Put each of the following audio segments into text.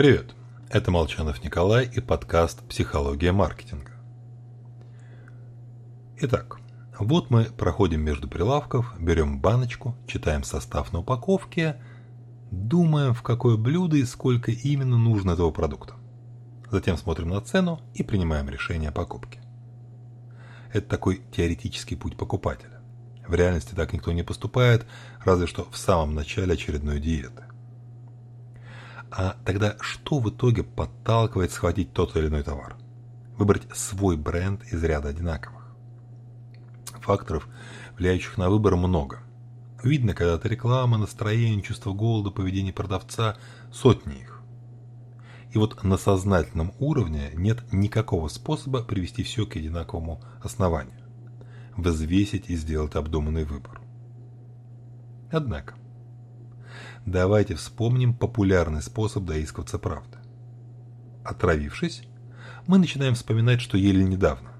Привет, это Молчанов Николай и подкаст «Психология маркетинга». Итак, вот мы проходим между прилавков, берем баночку, читаем состав на упаковке, думаем, в какое блюдо и сколько именно нужно этого продукта. Затем смотрим на цену и принимаем решение о покупке. Это такой теоретический путь покупателя. В реальности так никто не поступает, разве что в самом начале очередной диеты. А тогда что в итоге подталкивает схватить тот или иной товар? Выбрать свой бренд из ряда одинаковых. Факторов, влияющих на выбор, много. Видно, когда-то реклама, настроение, чувство голода, поведение продавца, сотни их. И вот на сознательном уровне нет никакого способа привести все к одинаковому основанию. Взвесить и сделать обдуманный выбор. Однако, давайте вспомним популярный способ доискиваться правды. Отравившись, мы начинаем вспоминать, что ели недавно.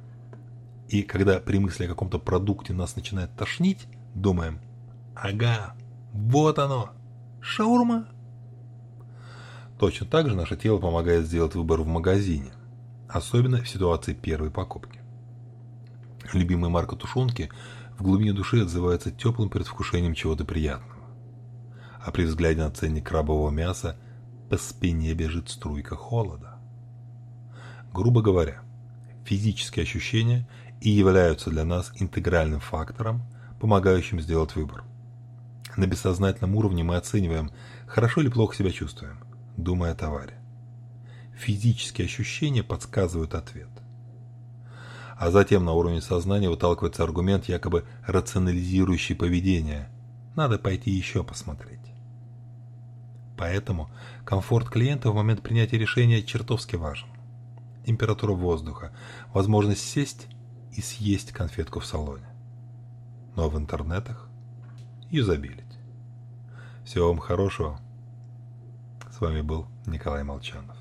И когда при мысли о каком-то продукте нас начинает тошнить, думаем «Ага, вот оно, шаурма». Точно так же наше тело помогает сделать выбор в магазине, особенно в ситуации первой покупки. Любимая марка тушенки в глубине души отзывается теплым предвкушением чего-то приятного а при взгляде на ценник крабового мяса по спине бежит струйка холода. Грубо говоря, физические ощущения и являются для нас интегральным фактором, помогающим сделать выбор. На бессознательном уровне мы оцениваем, хорошо или плохо себя чувствуем, думая о товаре. Физические ощущения подсказывают ответ. А затем на уровне сознания выталкивается аргумент, якобы рационализирующий поведение. Надо пойти еще посмотреть. Поэтому комфорт клиента в момент принятия решения чертовски важен. Температура воздуха, возможность сесть и съесть конфетку в салоне. Но в интернетах юзабилить. Всего вам хорошего. С вами был Николай Молчанов.